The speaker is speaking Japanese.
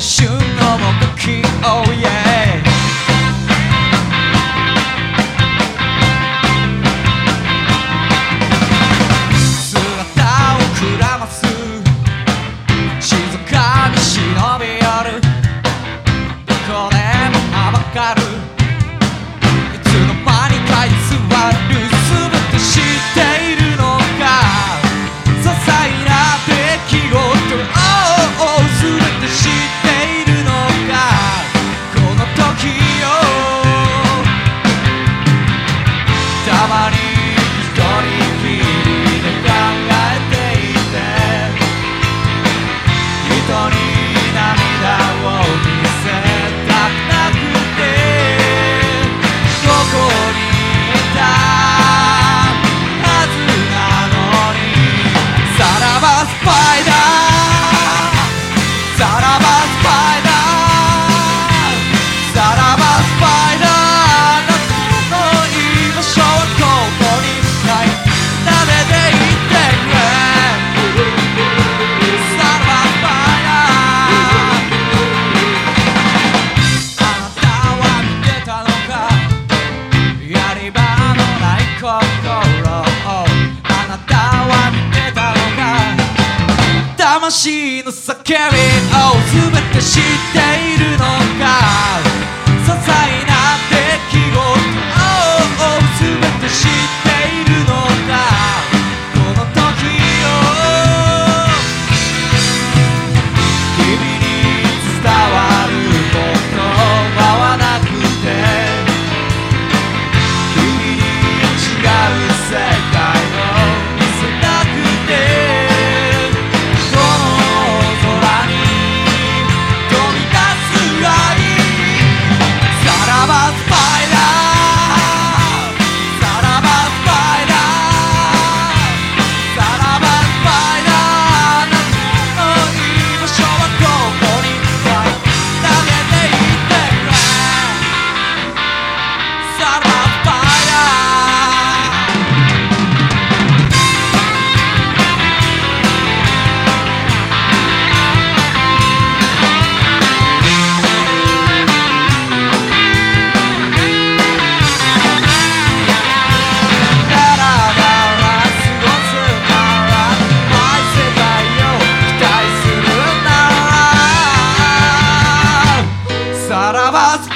春の木き、yeah 魂の叫びを全て知っているのか。些細な vas